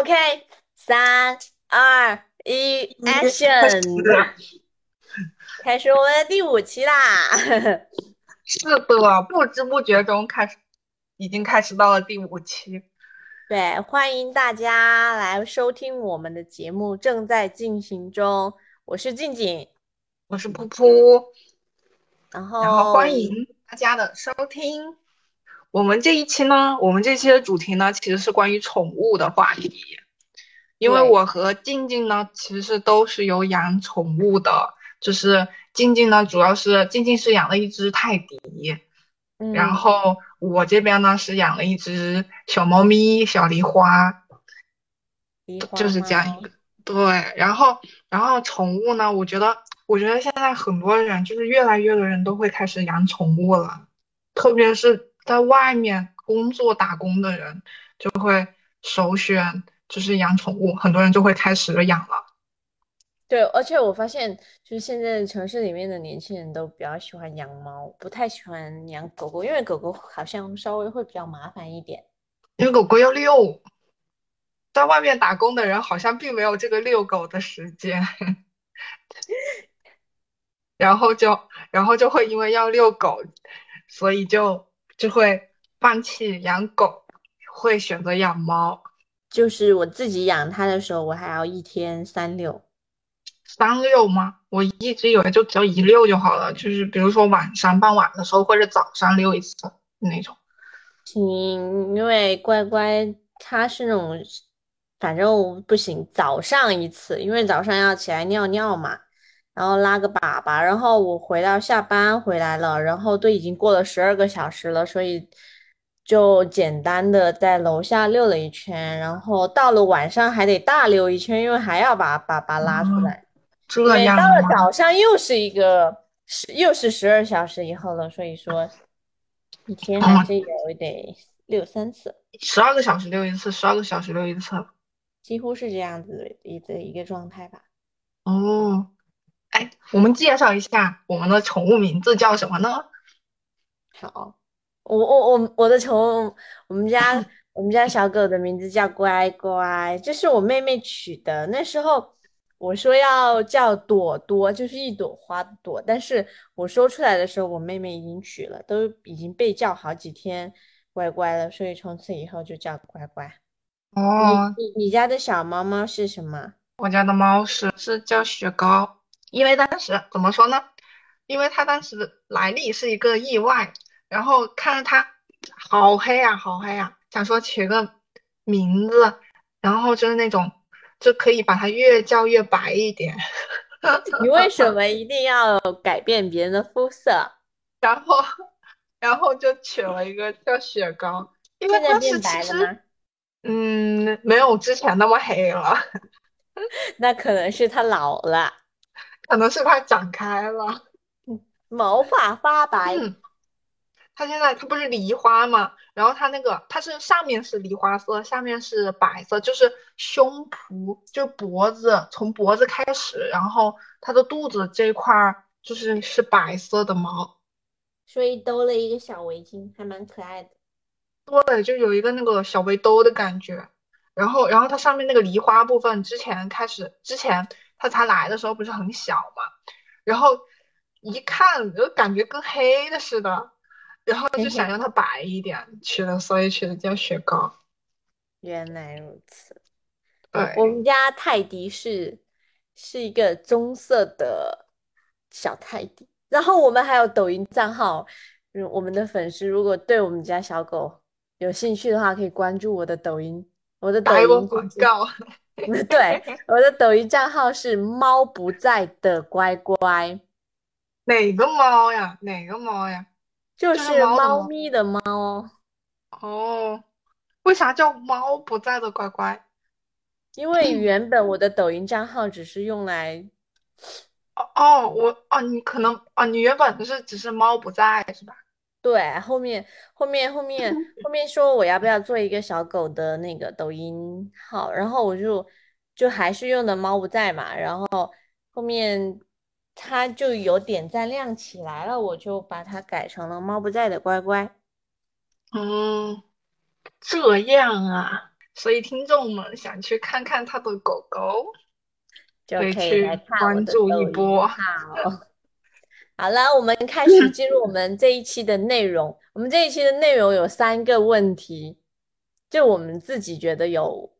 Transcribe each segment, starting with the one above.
OK，三二一，Action！开始我们的第五期啦！是的，不知不觉中开始，已经开始到了第五期。对，欢迎大家来收听我们的节目，正在进行中。我是静静，我是噗噗，然后然后欢迎大家的收听。我们这一期呢，我们这期的主题呢，其实是关于宠物的话题。因为我和静静呢，其实是都是有养宠物的，就是静静呢，主要是静静是养了一只泰迪，嗯，然后我这边呢是养了一只小猫咪小梨花，梨花就是这样一个。对，然后然后宠物呢，我觉得我觉得现在很多人就是越来越多人都会开始养宠物了，特别是在外面工作打工的人就会首选就是养宠物，很多人就会开始养了。对，而且我发现，就是现在城市里面的年轻人都比较喜欢养猫，不太喜欢养狗狗，因为狗狗好像稍微会比较麻烦一点。因为狗狗要遛，在外面打工的人好像并没有这个遛狗的时间，然后就然后就会因为要遛狗，所以就就会放弃养狗，会选择养猫。就是我自己养它的时候，我还要一天三遛。三遛吗？我一直以为就只要一遛就好了，就是比如说晚上傍晚的时候或者早上遛一次那种。行，因为乖乖它是那种，反正不行，早上一次，因为早上要起来尿尿嘛，然后拉个粑粑，然后我回到下班回来了，然后都已经过了十二个小时了，所以就简单的在楼下溜了一圈，然后到了晚上还得大溜一圈，因为还要把粑粑拉出哦来。这对，样到了？早上又是一个十，又是十二小时以后了，所以说一天还哦，是有得溜三次，十二个小时溜一次，十二个小时溜一次。几乎是这样子的一个一个状态吧。哦，哎，我们介绍一下我们的宠物名字叫什么呢？好，我我我我的宠物，我们家我们家小狗的名字叫乖乖，这是我妹妹取的。那时候我说要叫朵朵，就是一朵花的朵，但是我说出来的时候，我妹妹已经取了，都已经被叫好几天乖乖了，所以从此以后就叫乖乖。哦，你你家的小猫猫是什么？我家的猫是是叫雪糕，因为当时怎么说呢？因为他当时来历是一个意外，然后看着他好黑啊，好黑啊，想说取个名字，然后就是那种就可以把他越叫越白一点，你为什么一定要改变别人的肤色？然后然后就取了一个叫雪糕，因为当时其实了吗？嗯没有之前那么黑了，那可能是他老了，可能是它长开了。毛发发白。嗯，它现在它不是梨花嘛，然后它那个它是上面是梨花色，下面是白色，就是胸脯就脖子从脖子开始，然后它的肚子这一块儿就是是白色的毛，所以兜了一个小围巾，还蛮可爱的。对，就有一个那个小围兜的感觉。然后然后它上面那个梨花部分，之前开始之前它才来的时候不是很小嘛，然后一看就感觉跟黑的似的，然后就想让它白一点，取了所以取的叫雪糕。原来如此。对，我们家泰迪是是一个棕色的小泰迪，然后我们还有抖音账号，嗯，我们的粉丝如果对我们家小狗有兴趣的话，可以关注我的抖音，我的抖打一波音广告。对，我的抖音账号是猫不在的乖乖，哪个猫呀？哪个猫呀？就就是是猫。咪的猫哦，哦，为啥叫猫不在的乖乖？因为原本我的抖音账号只是用来哦哦，我哦，你可能哦，你原本是只是猫不在是吧？对，后面后面后面后面说我要不要做一个小狗的那个抖音号，然后我就就还是用的猫不在嘛，然后后面它就有点赞量起来了，我就把它改成了猫不在的乖乖。嗯，这样啊。所以听众们想去看看他的狗狗，就可以去关注一波。号。好了，我们开始进入我们这一期的内容。我们这一期的内容有三个问题，就我们自己觉得有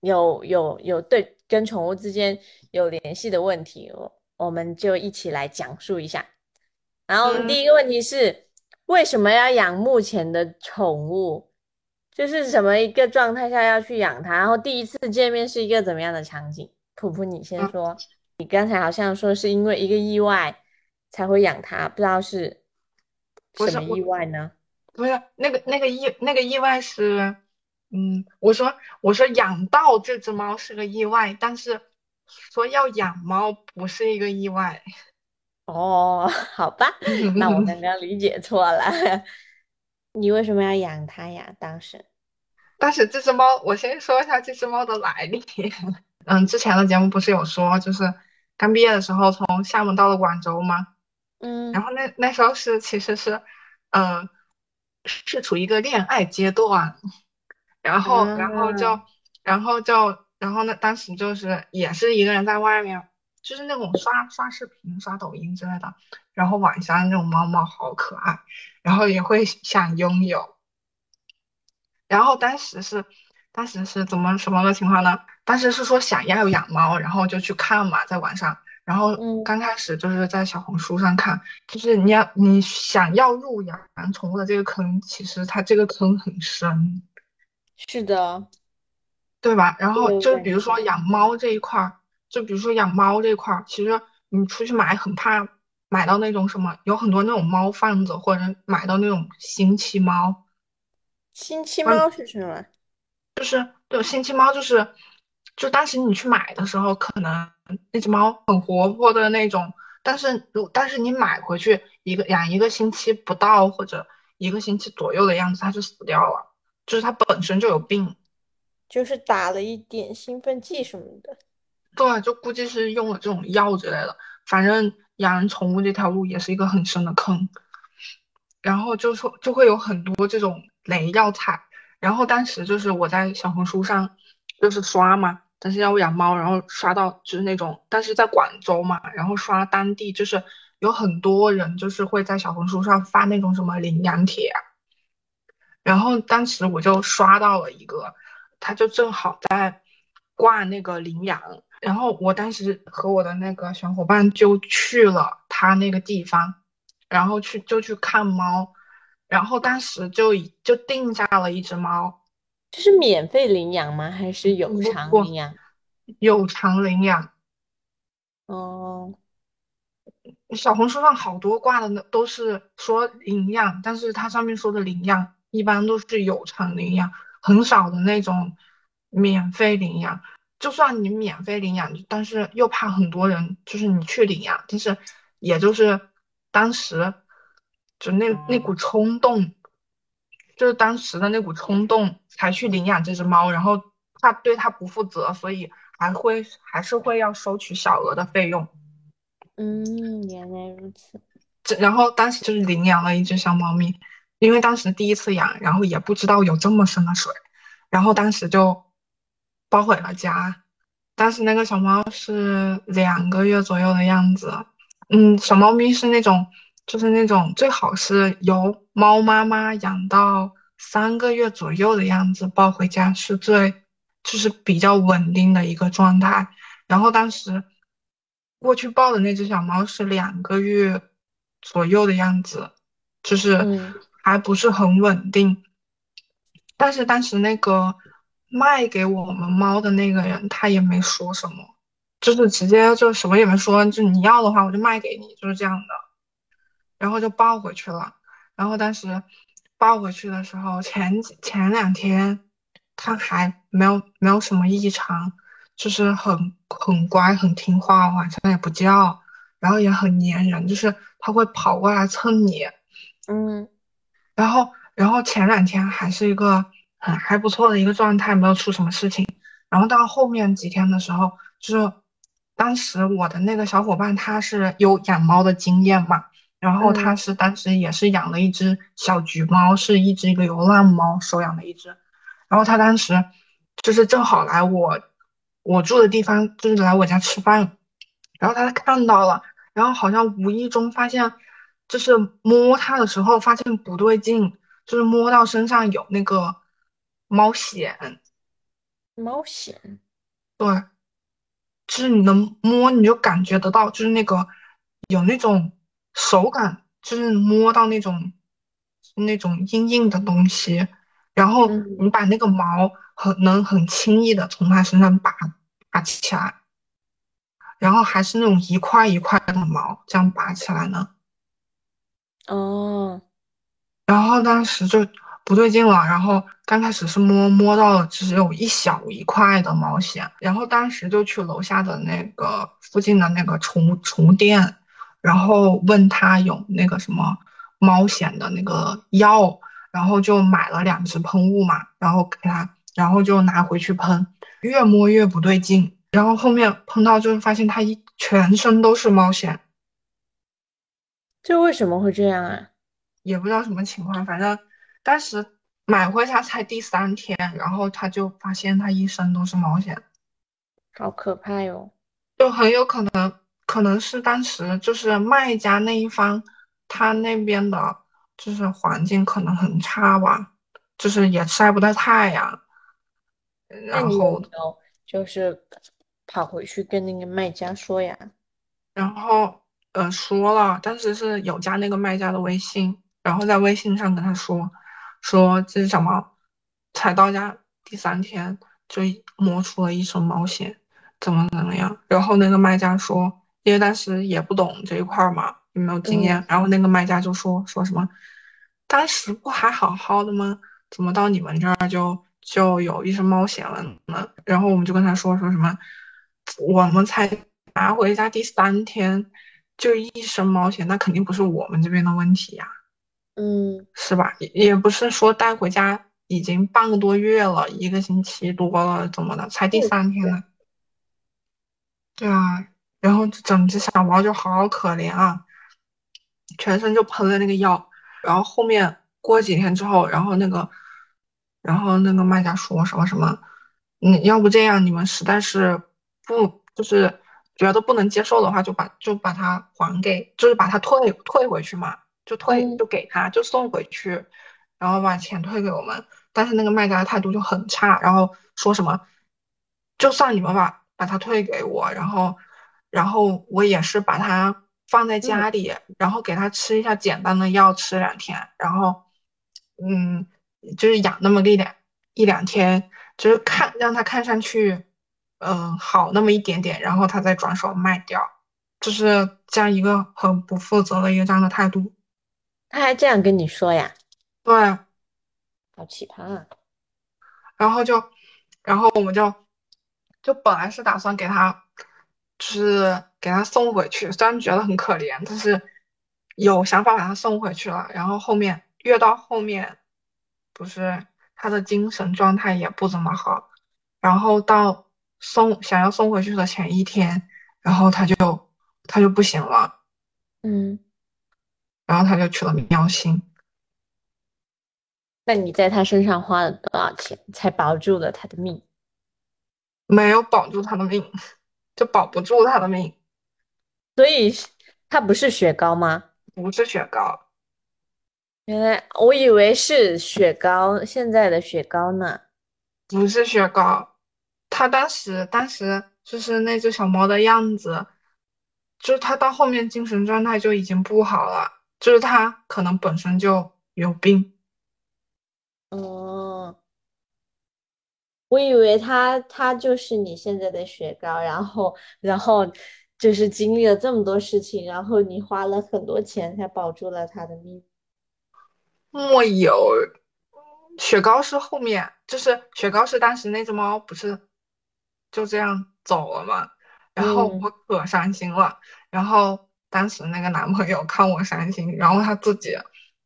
有有有对跟宠物之间有联系的问题，我我们就一起来讲述一下。然后我们嗯第一个问题是，为什么要养目前的宠物？就是什么一个状态下要去养它？然后第一次见面是一个怎么样的场景？普普，你先嗯说。你刚才好像说是因为一个意外才会养它，不知道是什么不是意外呢？不是那个那个意那个意外是，嗯，我说我说养到这只猫是个意外，但是说要养猫不是一个意外。哦，好吧，那我 刚刚理解错了。你为什么要养它呀？当时，但是这只猫，我先说一下这只猫的来历。嗯，之前的节目不是有说，就是刚毕业的时候从厦门到了广州吗？嗯然后那那时候是其实是，呃，是处于一个恋爱阶段，然后然后就啊然后就然后呢，当时就是也是一个人在外面，就是那种刷刷视频、刷抖音之类的，然后晚上那种猫猫好可爱，然后也会想拥有，然后当时是当时是怎么什么个情况呢？当时是说想要养猫，然后就去看嘛，在网上。然后嗯。刚开始就是在小红书上看，就是你要你想要入养宠物的这个坑，其实它这个坑很深，是的，对吧？然后就是比如说养猫这一块儿，就比如说养猫这一块儿，其实你出去买很怕买到那种什么，有很多那种猫贩子，或者买到那种新期猫，星期嗯猫是什么？就是对，新期猫就是，就当时你去买的时候，可能那只猫很活泼的那种，但是如但是你买回去一个养一个星期不到或者一个星期左右的样子，它就死掉了，就是它本身就有病。就是打了一点兴奋剂什么的。对，就估计是用了这种药之类的。反正养宠物这条路也是一个很深的坑，然后就说就会有很多这种雷要踩。然后当时就是我在小红书上就是刷嘛，但是要养猫，然后刷到就是那种，但是在广州嘛，然后刷当地就是有很多人就是会在小红书上发那种什么领养帖啊，然后当时我就刷到了一个，他就正好在挂那个领养，然后我当时和我的那个小伙伴就去了他那个地方，然后去就去看猫，然后当时就就定下了一只猫，这是免费领养吗？还是有偿领养？有偿领养。哦，小红书上好多挂的那都是说领养，但是它上面说的领养一般都是有偿领养，很少的那种免费领养。就算你免费领养，但是又怕很多人就是你去领养，但是也就是当时就那那股冲动，就是当时的那股冲动才去领养这只猫，然后他对它不负责，所以还会还是会要收取小额的费用。嗯，原来如此。这然后当时就是领养了一只小猫咪，因为当时第一次养，然后也不知道有这么深的水，然后当时就抱回了家。当时那个小猫是两个月左右的样子，嗯，小猫咪是那种，就是那种最好是由猫妈妈养到三个月左右的样子抱回家是最，就是比较稳定的一个状态。然后当时过去抱的那只小猫是两个月左右的样子，就是嗯还不是很稳定。但是当时那个卖给我们猫的那个人，他也没说什么，就是直接就什么也没说，就你要的话我就卖给你，就是这样的。然后就抱回去了。然后当时抱回去的时候，前几前两天它还没有没有什么异常，就是很很乖很听话，晚上也不叫，然后也很粘人，就是它会跑过来蹭你。嗯然后然后前两天还是一个很还不错的一个状态，没有出什么事情。然后到后面几天的时候，就是当时我的那个小伙伴他是有养猫的经验嘛，然后他嗯是当时也是养了一只小橘猫，是一只流浪猫收养的一只。然后他当时就是正好来我我住的地方，就是来我家吃饭，然后他看到了，然后好像无意中发现，就是摸它的时候发现不对劲，就是摸到身上有那个猫癣，猫藓。对，就是你能摸，你就感觉得到，就是那个有那种手感，就是摸到那种那种硬硬的东西，然后嗯，你把那个毛很能很轻易的从它身上拔拔起来，然后还是那种一块一块的毛，这样拔起来呢。哦，然后当时就不对劲了，然后刚开始是摸摸到了只有一小一块的毛线，然后当时就去楼下的那个附近的那个宠物宠物店，然后问他有那个什么猫癣的那个药，然后就买了两支喷雾嘛，然后给他，然后就拿回去喷，越摸越不对劲，然后后面喷到就是发现他一全身都是猫癣。这为什么会这样啊？也不知道什么情况，反正当时买回家才第三天，然后他就发现他一身都是猫癣，好可怕哟！就很有可能可能是当时就是卖家那一方，他那边的就是环境可能很差吧，就是也晒不到太阳，然后没有就是跑回去跟那个卖家说呀？然后呃说了，当时是有加那个卖家的微信，然后在微信上跟他说说这只小猫才到家第三天就摸出了一身毛线，怎么怎么样？然后那个卖家说，因为当时也不懂这一块儿嘛，也没有经嗯，验，然后那个卖家就说说什么，当时不还好好的吗？怎么到你们这儿就就有一身猫藓了呢？然后我们就跟他说说什么，我们才拿回家第三天就一身猫藓，那肯定不是我们这边的问题呀，嗯，是吧？也也不是说带回家已经半个多月了，一个星期多了，怎么的，才第嗯三天呢？对啊，然后整只小猫就好可怜啊，全身就喷了那个药，然后后面过几天之后，然后那个，然后那个卖家说什么什么，嗯，要不这样，你们实在是不就是觉得不能接受的话，就把就把它还给，就是把它退退回去嘛，就退嗯，就给他，就送回去，然后把钱退给我们。但是那个卖家的态度就很差，然后说什么，就算你们把把它退给我，然后然后我也是把它放在嗯，家里，然后给它吃一下简单的药，吃两天，然后嗯，就是养那么一两一两天，就是看让它看上去嗯好那么一点点，然后它再转手卖掉，就是这样一个很不负责的一个这样的态度。他还这样跟你说呀？对，好奇葩啊！然后就，然后我们就就本来是打算给他，就是给他送回去，虽然觉得很可怜，但是有想法把他送回去了。然后后面越到后面，不是他的精神状态也不怎么好，然后到送想要送回去的前一天，然后他就他就不行了，嗯，然后他就去了喵星，那你在他身上花了多少钱才保住了他的命？没有保住他的命，就保不住他的命，所以是它不是雪糕吗？不是雪糕。原来我以为是雪糕，现在的雪糕呢。不是雪糕，他当时当时就是那只小猫的样子，就是他到后面精神状态就已经不好了，就是他可能本身就有病。哦，我以为他他就是你现在的雪糕，然后然后就是经历了这么多事情，然后你花了很多钱才保住了他的命。莫有，雪糕是后面，就是雪糕是当时那只猫不是就这样走了嘛，然后嗯，我可伤心了，然后当时那个男朋友看我伤心，然后他自己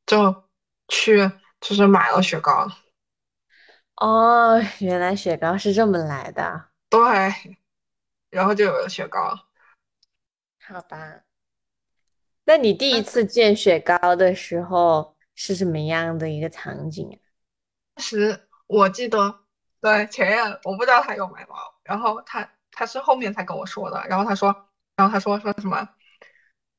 就去就是买了雪糕，哦，原来雪糕是这么来的，对，然后就有了雪糕。好吧？那你第一次见雪糕的时候是什么样的一个场景啊？时我记得对，前任我不知道他有买猫，然后他他是后面才跟我说的，然后他说，然后他说说什么，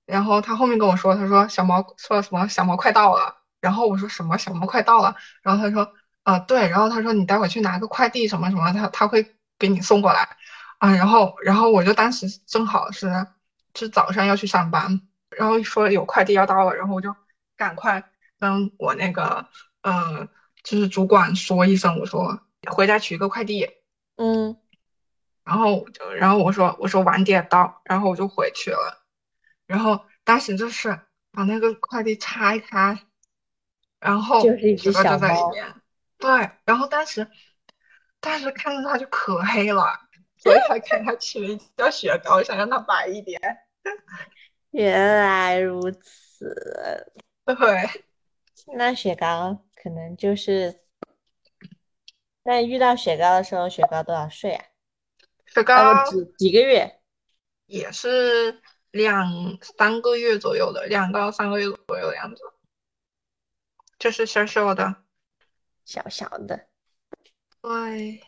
然后他后面跟我说，他说小猫说什么小猫快到了，然后我说什么小猫快到了，然后他说啊对，然后他说你待会去拿个快递什么什么，他他会给你送过来。啊，然后然后我就当时正好是是早上要去上班，然后说有快递要到了，然后我就赶快跟我那个嗯就是主管说一声，我说。回家取一个快递，嗯，然后就，然后我说我说晚点到，然后我就回去了，然后当时就是把那个快递拆开，然后就是一只雪糕小就在里面，对，然后当时当时看着他就可黑了，所以才给它取名叫雪糕，想让他白一点。原来如此，对，那雪糕可能就是。那遇到雪糕的时候，雪糕多少岁啊？雪糕几几个月？也是两三个月左右的，两到三个月左右的样子。就是小小的，小小的。对。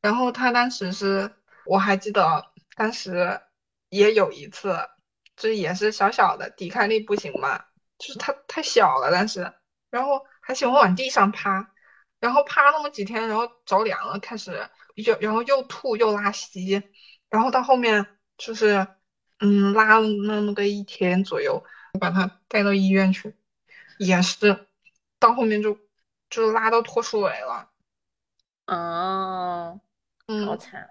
然后他当时是，我还记得当时也有一次，就也是小小的，抵抗力不行嘛，就是他太小了，当时，然后还喜欢往地上趴。然后趴那么几天，然后着凉了，开始又然后又吐又拉稀，然后到后面就是嗯拉了那么个一天左右，把他带到医院去，也是到后面就就拉到脱水了。哦，嗯，好惨。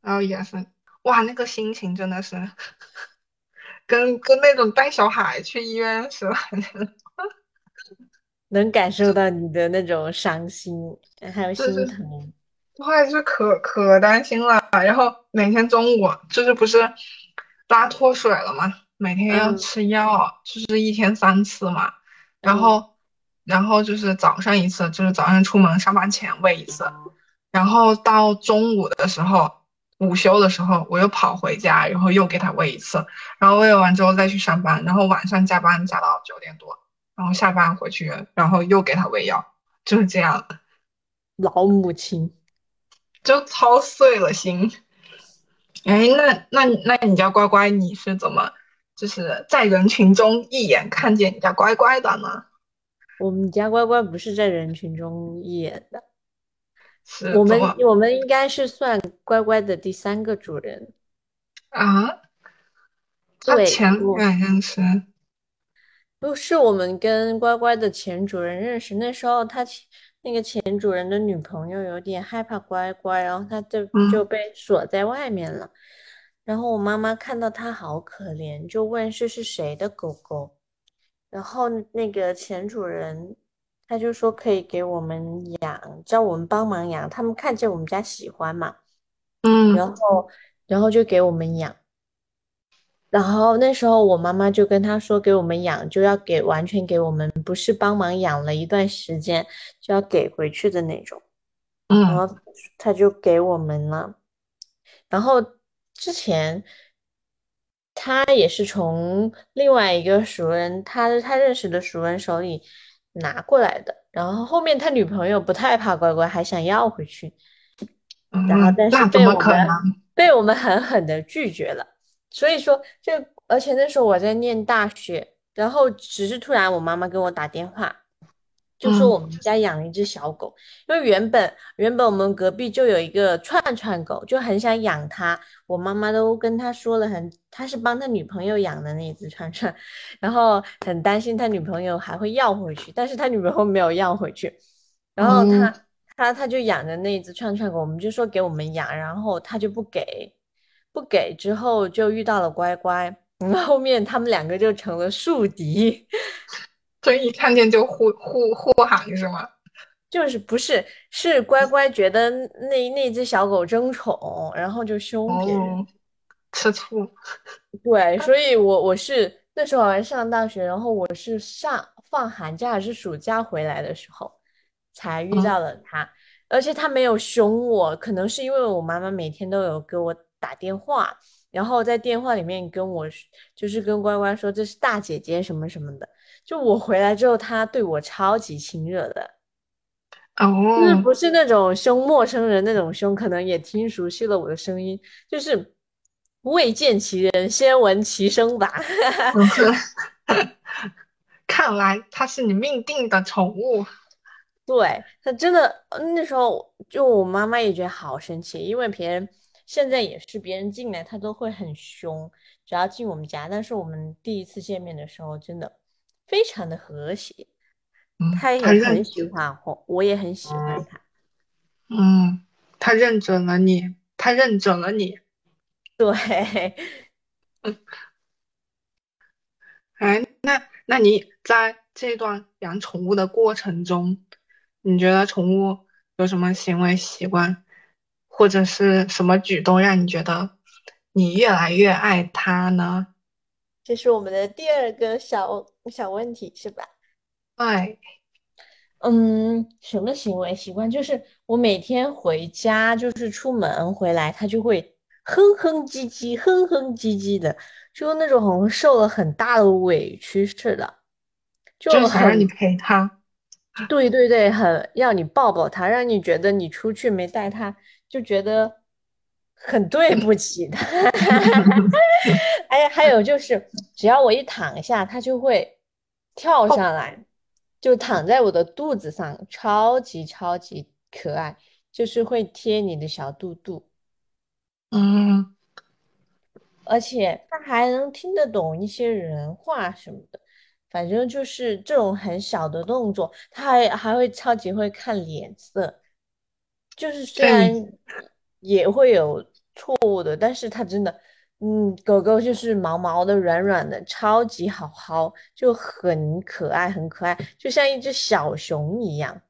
然后也是哇，那个心情真的是 跟跟那种带小孩去医院似的。能感受到你的那种伤心，还有心疼，哇，就可可担心了。然后每天中午就是不是拉脱水了嘛？每天要吃药，就是一天三次嘛。然后，然后就是早上一次，就是早上出门上班前喂一次。然后到中午的时候，午休的时候我又跑回家，然后又给它喂一次。然后喂完之后再去上班，然后晚上加班加到九点多。然后下班回去，然后又给它喂药，就是这样。老母亲就操碎了心。哎，那那那你家乖乖，你是怎么就是在人群中一眼看见你家乖乖的呢？我们家乖乖不是在人群中演的，是我们我们应该是算乖乖的第三个主人啊。对，前两认识。不是我们跟乖乖的前主人认识，那时候他那个前主人的女朋友有点害怕乖乖，然后他就就被锁在外面了。然后我妈妈看到他好可怜，就问这是谁的狗狗。然后那个前主人他就说可以给我们养，叫我们帮忙养。他们看见我们家喜欢嘛，嗯，然后然后就给我们养。然后那时候我妈妈就跟他说，给我们养就要给完全给我们，不是帮忙养了一段时间就要给回去的那种。嗯，然后他就给我们了。然后之前他也是从另外一个熟人，他他认识的熟人手里拿过来的。然后后面他女朋友不太怕乖乖，还想要回去。然后但是被我们 被我们狠狠的拒绝了。所以说，就而且那时候我在念大学，然后只是突然我妈妈给我打电话，就说我们家养了一只小狗，因为原本原本我们隔壁就有一个串串狗，就很想养它，我妈妈都跟他说了，很他是帮他女朋友养的那只串串，然后很担心他女朋友还会要回去，但是他女朋友没有要回去，然后他他他就养着那只串串狗，我们就说给我们养，然后他就不给。不给之后就遇到了乖乖，后面他们两个就成了宿敌，所以一看见就呼呼呼喊是吗？就是不是是乖乖觉得那那只小狗争宠，然后就凶别人，吃醋。对，所以我我是那时候好像上大学，然后我是上放寒假还是暑假回来的时候才遇到了他，而且他没有凶我，可能是因为我妈妈每天都有给我。打电话，然后在电话里面跟我，就是跟乖乖说这是大姐姐什么什么的。就我回来之后，他对我超级亲热的。就是哦，不是那种凶陌生人那种凶，可能也听熟悉了我的声音，就是未见其人，先闻其声吧。嗯 看来它是你命定的宠物。对，他真的，呃那时候就我妈妈也觉得好神奇，因为别人现在也是别人进来，他都会很凶，只要进我们家。但是我们第一次见面的时候，真的非常的和谐，嗯，他也很，喜欢我，我也很喜欢他。嗯，他认准了你，他认准了你。对，嗯 哎，那那你在这段养宠物的过程中，你觉得宠物有什么行为习惯，或者是什么举动让你觉得你越来越爱它呢？这是我们的第二个小小问题，是吧？哎，嗯，什么行为习惯？就是我每天回家，就是出门回来，它就会哼哼唧唧、哼哼唧唧的，就那种好像受了很大的委屈似的，就很，想让你陪它。对对对，很要你抱抱它，让你觉得你出去没带它，就觉得很对不起他。哎，还有就是，只要我一躺下，它就会跳哦，上来，就躺在我的肚子上，超级超级可爱，就是会贴你的小肚肚，嗯。而且它还能听得懂一些人话什么的。反正就是这种很小的动作，它还还会超级会看脸色，就是虽，然也会有错误的，但是它真的，嗯，狗狗就是毛毛的、软软的，超级好薅，就很可爱，很可爱，就像一只小熊一样。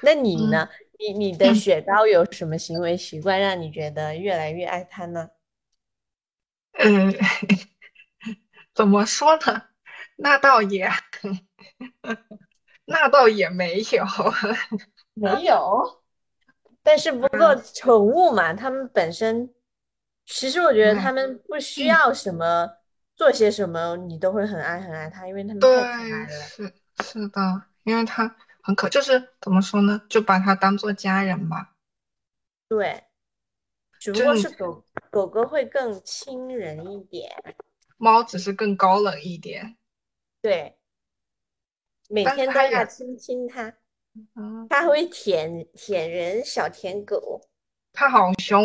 那你嗯呢？你你的嗯 雪糕有什么行为习惯让你觉得越来越爱它呢？嗯，怎么说呢？那倒也，那倒也没有。没有，但是不过嗯，宠物嘛，它们本身，其实我觉得它哎，们不需要什么，做些什么，你都会很爱很爱它，因为它们太可，爱了。是是的，因为它很可，就是怎么说呢，就把它当做家人吧。对，只不过是狗狗狗会更亲人一点，猫只是更高冷一点，对，每天都，要亲亲它，嗯，它会舔舔人，小舔狗。它好凶。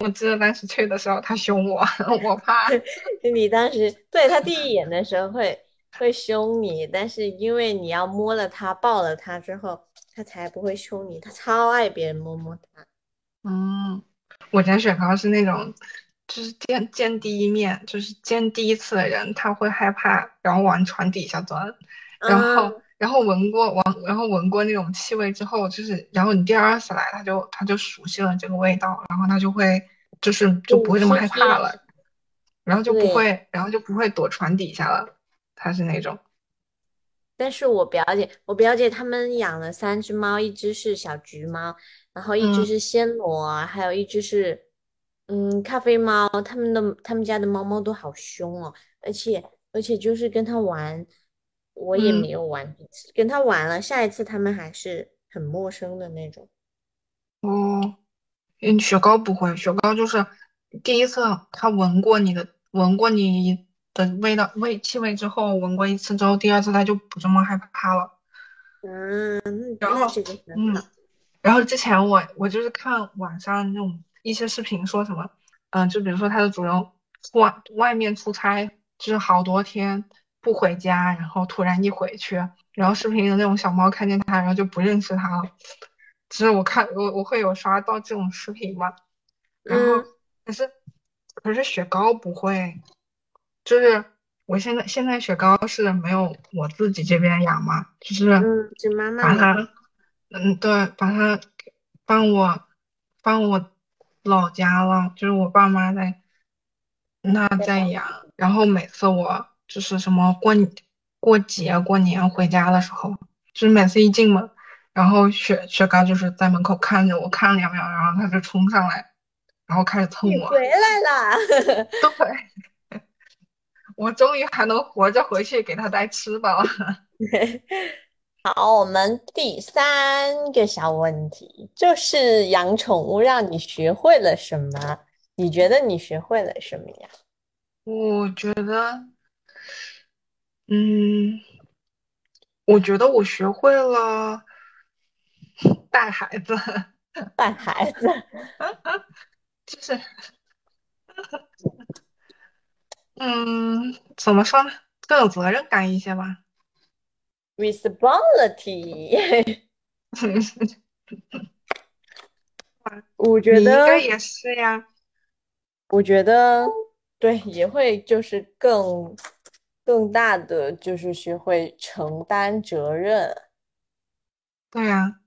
我记得当时去的时候，它凶我，我怕。你当时对它第一眼的时候会会凶你，但是因为你要摸了它、抱了它之后，它才不会凶你。它超爱别人摸摸它。嗯，我家雪糕是那种，就是见见第一面，就是见第一次的人，他会害怕，然后往床底下钻，然后嗯，然后闻过闻，然后闻过那种气味之后，就是然后你第二次来，它就它就熟悉了这个味道，然后它就会就是就不会那么害怕。了，然后就不对，会，然后就不会躲床底下了，它是那种，但是我表姐，我表姐他们养了三只猫，一只是小橘猫，然后一只嗯是暹罗，还有一只是嗯咖啡猫。他们的他们家的猫猫都好凶哦，而且而且就是跟它玩，我也没嗯。有玩几次，跟他玩了，下一次他们还是很陌生的那种。哦，嗯，雪糕不会，雪糕就是第一次他闻过你的，闻过你的味道味气味之后，闻过一次之后，第二次他就不这么害怕了。嗯，然后，嗯，然后之前我我就是看网上那种一些视频说什么，嗯、就比如说它的主人外外面出差，就是好多天不回家，然后突然一回去，然后视频的那种小猫看见它，然后就不认识它了。其实我看我我会有刷到这种视频嘛，然后嗯。可是可是雪糕不会，就是我现在现在雪糕是没有我自己这边养嘛，就是嗯，就妈妈把它，嗯，对，把它帮我帮我老家了，就是我爸妈在那在养，然后每次我就是什么过过节过年回家的时候，就是每次一进门，然后雪雪糕就是在门口看着我看两秒，然后他就冲上来，然后开始蹭我，你回来啦！对，我终于还能活着回去给他带吃的了。好，我们第三个小问题就是养宠物让你学会了什么？你觉得你学会了什么呀？我觉得，嗯，我觉得我学会了带孩子，带孩子 就是嗯，怎么说呢，更有责任感一些吧。，responsibility。我觉你应该得，也是呀。我觉得对，也会就是更更大的就是学会承担责任，对呀，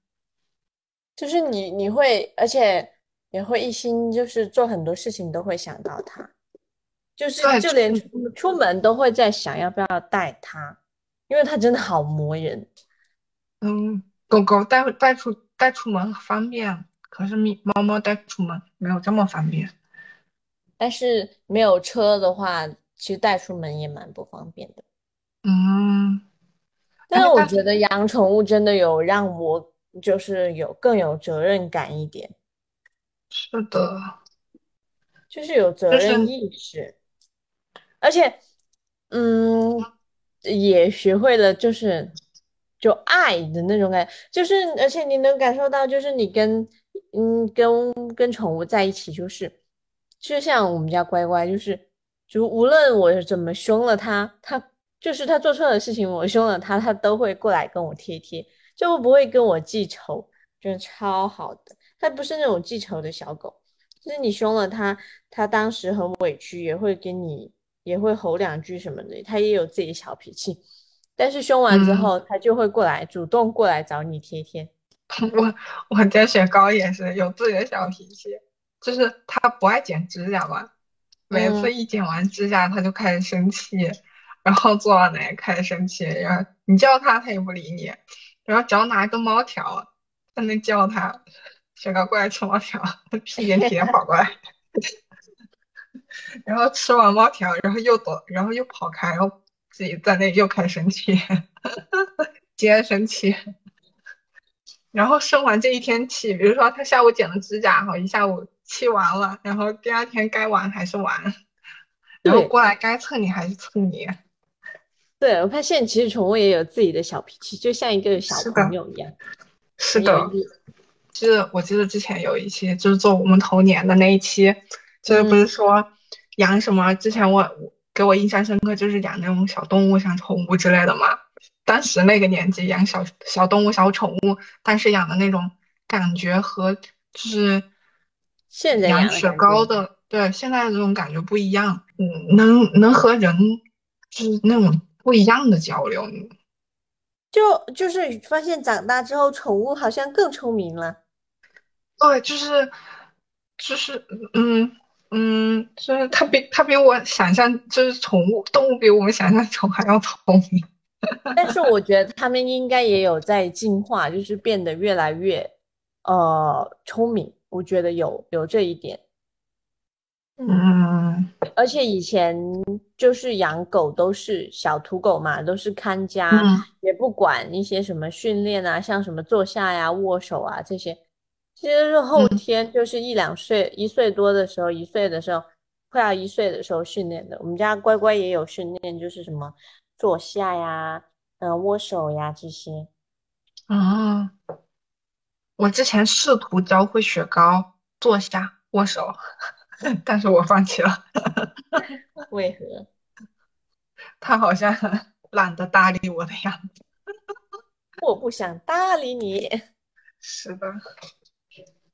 就是你你会，而且也会一心就是做很多事情都会想到他。就是，就连出出门都会在想要不要带它，因为它真的好磨人。嗯，狗狗带带出带出门方便，可是咪猫猫带出门没有这么方便。但是没有车的话，其实带出门也蛮不方便的。嗯，哎，但是我觉得养宠物真的有让我就是有更有责任感一点，是的，就是有责任意识，而且嗯，也学会了就是就爱的那种感觉，就是而且你能感受到，就是你跟嗯跟跟宠物在一起，就是就像我们家乖乖，就是就无论我怎么凶了它，它就是它做错的事情，我凶了它，它都会过来跟我贴贴，就不会跟我记仇，真的超好的。它不是那种记仇的小狗，就是你凶了它，它当时很委屈，也会跟你。也会吼两句什么的，它也有自己的小脾气，但是凶完之嗯，后，他就会过来主动过来找你贴贴。我我家雪糕也是有自己的小脾气，就是它不爱剪指甲嘛，每次嗯，一剪完指甲，它就开始生气，然后做完奶开始生气，然后你叫它，它也不理你，然后只要拿一根猫条在那叫它，雪糕过来吃猫条，它屁颠屁颠跑过来，然后吃完猫条，然后又躲，然后又跑开，然后自己在那又开始生气，接着生气。然后生完这一天气，比如说他下午剪了指甲，好一下午气完了，然后第二天该玩还是玩，然后过来该蹭你还是蹭你。对，我发现其实宠物也有自己的小脾气，就像一个小，朋友一样，是的。就是我记得之前有一期，就是做我们童年的那一期，就是不嗯，是说养什么？之前我我给我印象深刻就是养那种小动物，像宠物之类的嘛。当时那个年纪养小小动物、小宠物，但是养的那种感觉和就是现在养雪，糕的，对，现在的这种感觉不一样。嗯，能能和人就是那种不一样的交流。就就是发现长大之后，宠物好像更聪明了。对，就是就是嗯嗯，就是它比它比我想象，就是宠物动物比我们想象中还要聪明。但是我觉得他们应该也有在进化，就是变得越来越呃聪明。我觉得有有这一点。嗯而且以前就是养狗都是小土狗嘛，都是看家，嗯也不管一些什么训练啊，像什么坐下呀、握手啊这些，其实是后嗯天就是一两岁、一岁多的时候、一岁的时候，快要一岁的时候训练的。我们家乖乖也有训练，就是什么坐下呀、嗯、握手呀这些。啊，我之前试图教会雪糕坐下握手，但是我放弃了，为何？他好像 懒得搭理我的样子。我不想搭理你。是的，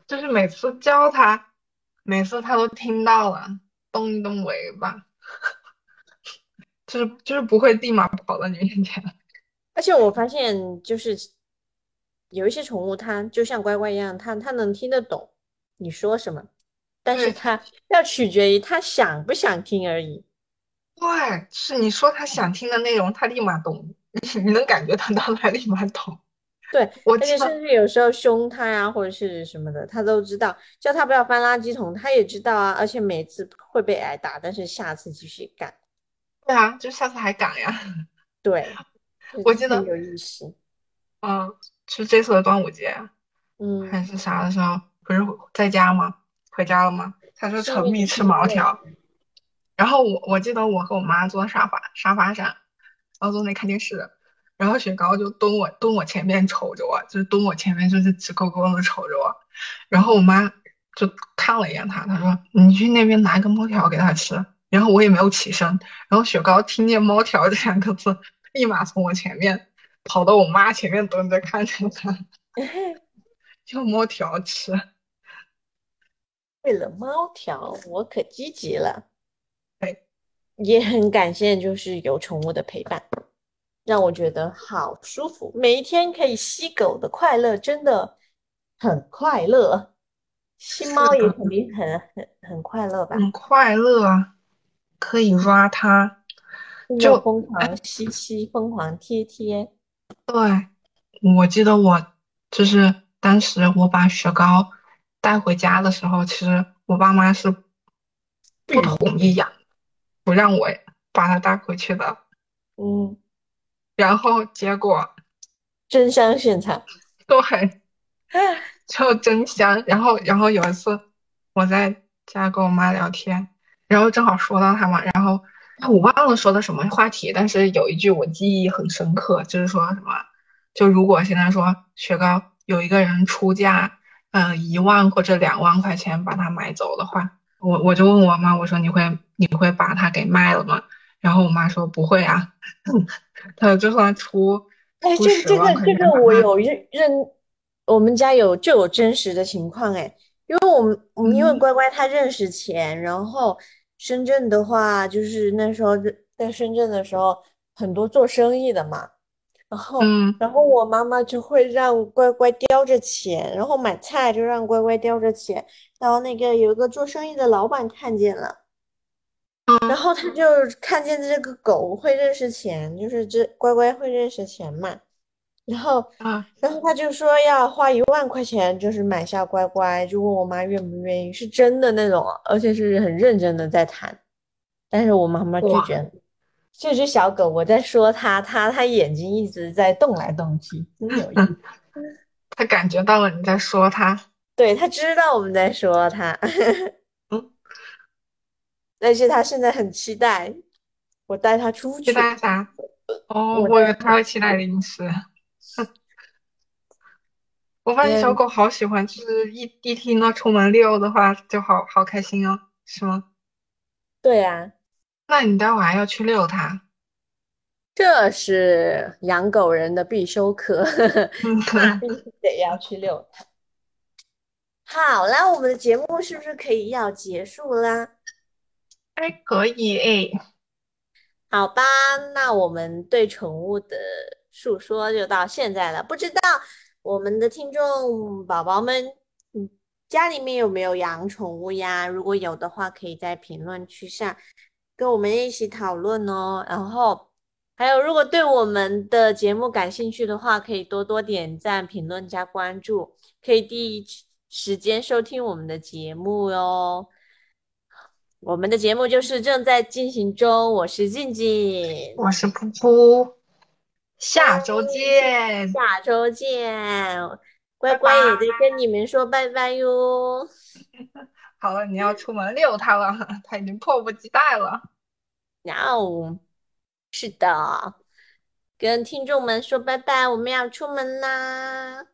就是每次教他，每次他都听到了，动一动尾巴。就是就是不会立马跑到你面前。而且我发现，就是有一些宠物，它就像乖乖一样，它它能听得懂你说什么，但是，它它要取决于它想不想听而已。对，是你说它想听的内容，它立马懂，你能感觉它到它立马懂。对，而且我记得，甚至有时候凶它呀，或者是什么的，它都知道。叫它不要翻垃圾桶，它也知道啊。而且每次会被挨打，但是下次继续干。对啊，就下次还敢呀。对，我记得，很有意思。嗯，是这次的端午节嗯，还是啥的时候，不是在家吗？回家了吗？他说沉迷吃毛条，然后我我记得我和我妈坐沙发沙发上，然后坐那看电视，然后雪糕就蹲我蹲我前面瞅着我，就是蹲我前面就是直勾勾的瞅着我，然后我妈就看了一眼他，他说你去那边拿一个猫条给他吃，然后我也没有起身，然后雪糕听见猫条这两个字，立马从我前面跑到我妈前面蹲着看着它，要猫条吃，为了猫条，我可积极了，对，也很感谢就是有宠物的陪伴，让我觉得好舒服。每一天可以吸狗的快乐真的很快乐，吸猫也肯定很很很快乐吧？很快乐啊，可以抓它。就疯狂吸吸，疯狂贴贴。对，我记得我就是当时我把雪糕带回家的时候，其实我爸妈是不同意养，不让我把它带回去的。嗯，然后结果真香现场。对，就真香。然后然后有一次我在家跟我妈聊天，然后正好说到他嘛，然后哎我忘了说的什么话题，但是有一句我记忆很深刻，就是说什么，就如果现在说雪糕有一个人出价，嗯、一万或者两万块钱把它买走的话，我我就问我妈，我说你会你会把它给卖了吗？然后我妈说不会啊，她就算出哎，这这个这个我有认认，我们家有就有真实的情况哎，因为我们我们因为嗯乖乖他认识钱，然后深圳的话就是那时候在在深圳的时候很多做生意的嘛，然后嗯然后我妈妈就会让乖乖叼着钱，然后买菜就让乖乖叼着钱，然后那个有一个做生意的老板看见了。然嗯后他就看见这个狗会认识钱，就是这乖乖会认识钱嘛。然后，啊。然后他就说要花一万块钱，就是买下乖乖，就问我妈愿不愿意，是真的那种，而且是很认真的在谈。但是我妈妈拒，绝了。这只小狗，我在说它，它它眼睛一直在动来动去，真有意思。它感觉到了你在说它，对，它知道我们在说它，嗯，但是它现在很期待我带它出期去。待啥？哦，我带我以为他会期待零食。我发现小嗯，狗好喜欢，就是一一听到出门遛的话，就好好开心哦，是吗？对啊。那你待会还要去遛它？这是养狗人的必修课，必须得要去遛它。好啦，我们的节目是不是可以要结束啦？哎，可以哎，好吧，那我们对宠物的述说就到现在了。不知道我们的听众宝宝们，嗯，家里面有没有养宠物呀？如果有的话，可以在评论区上跟我们一起讨论哦。然后还有，如果对我们的节目感兴趣的话，可以多多点赞、评论、加关注，可以第一时间收听我们的节目哟。我们的节目就是正在进行中，我是静静，我是噗噗，下周见，下周见。乖乖也拜。在跟你们说拜拜哟。好了，你要出门遛它了，它已经迫不及待了。No，，是的，跟听众们说拜拜，我们要出门啦。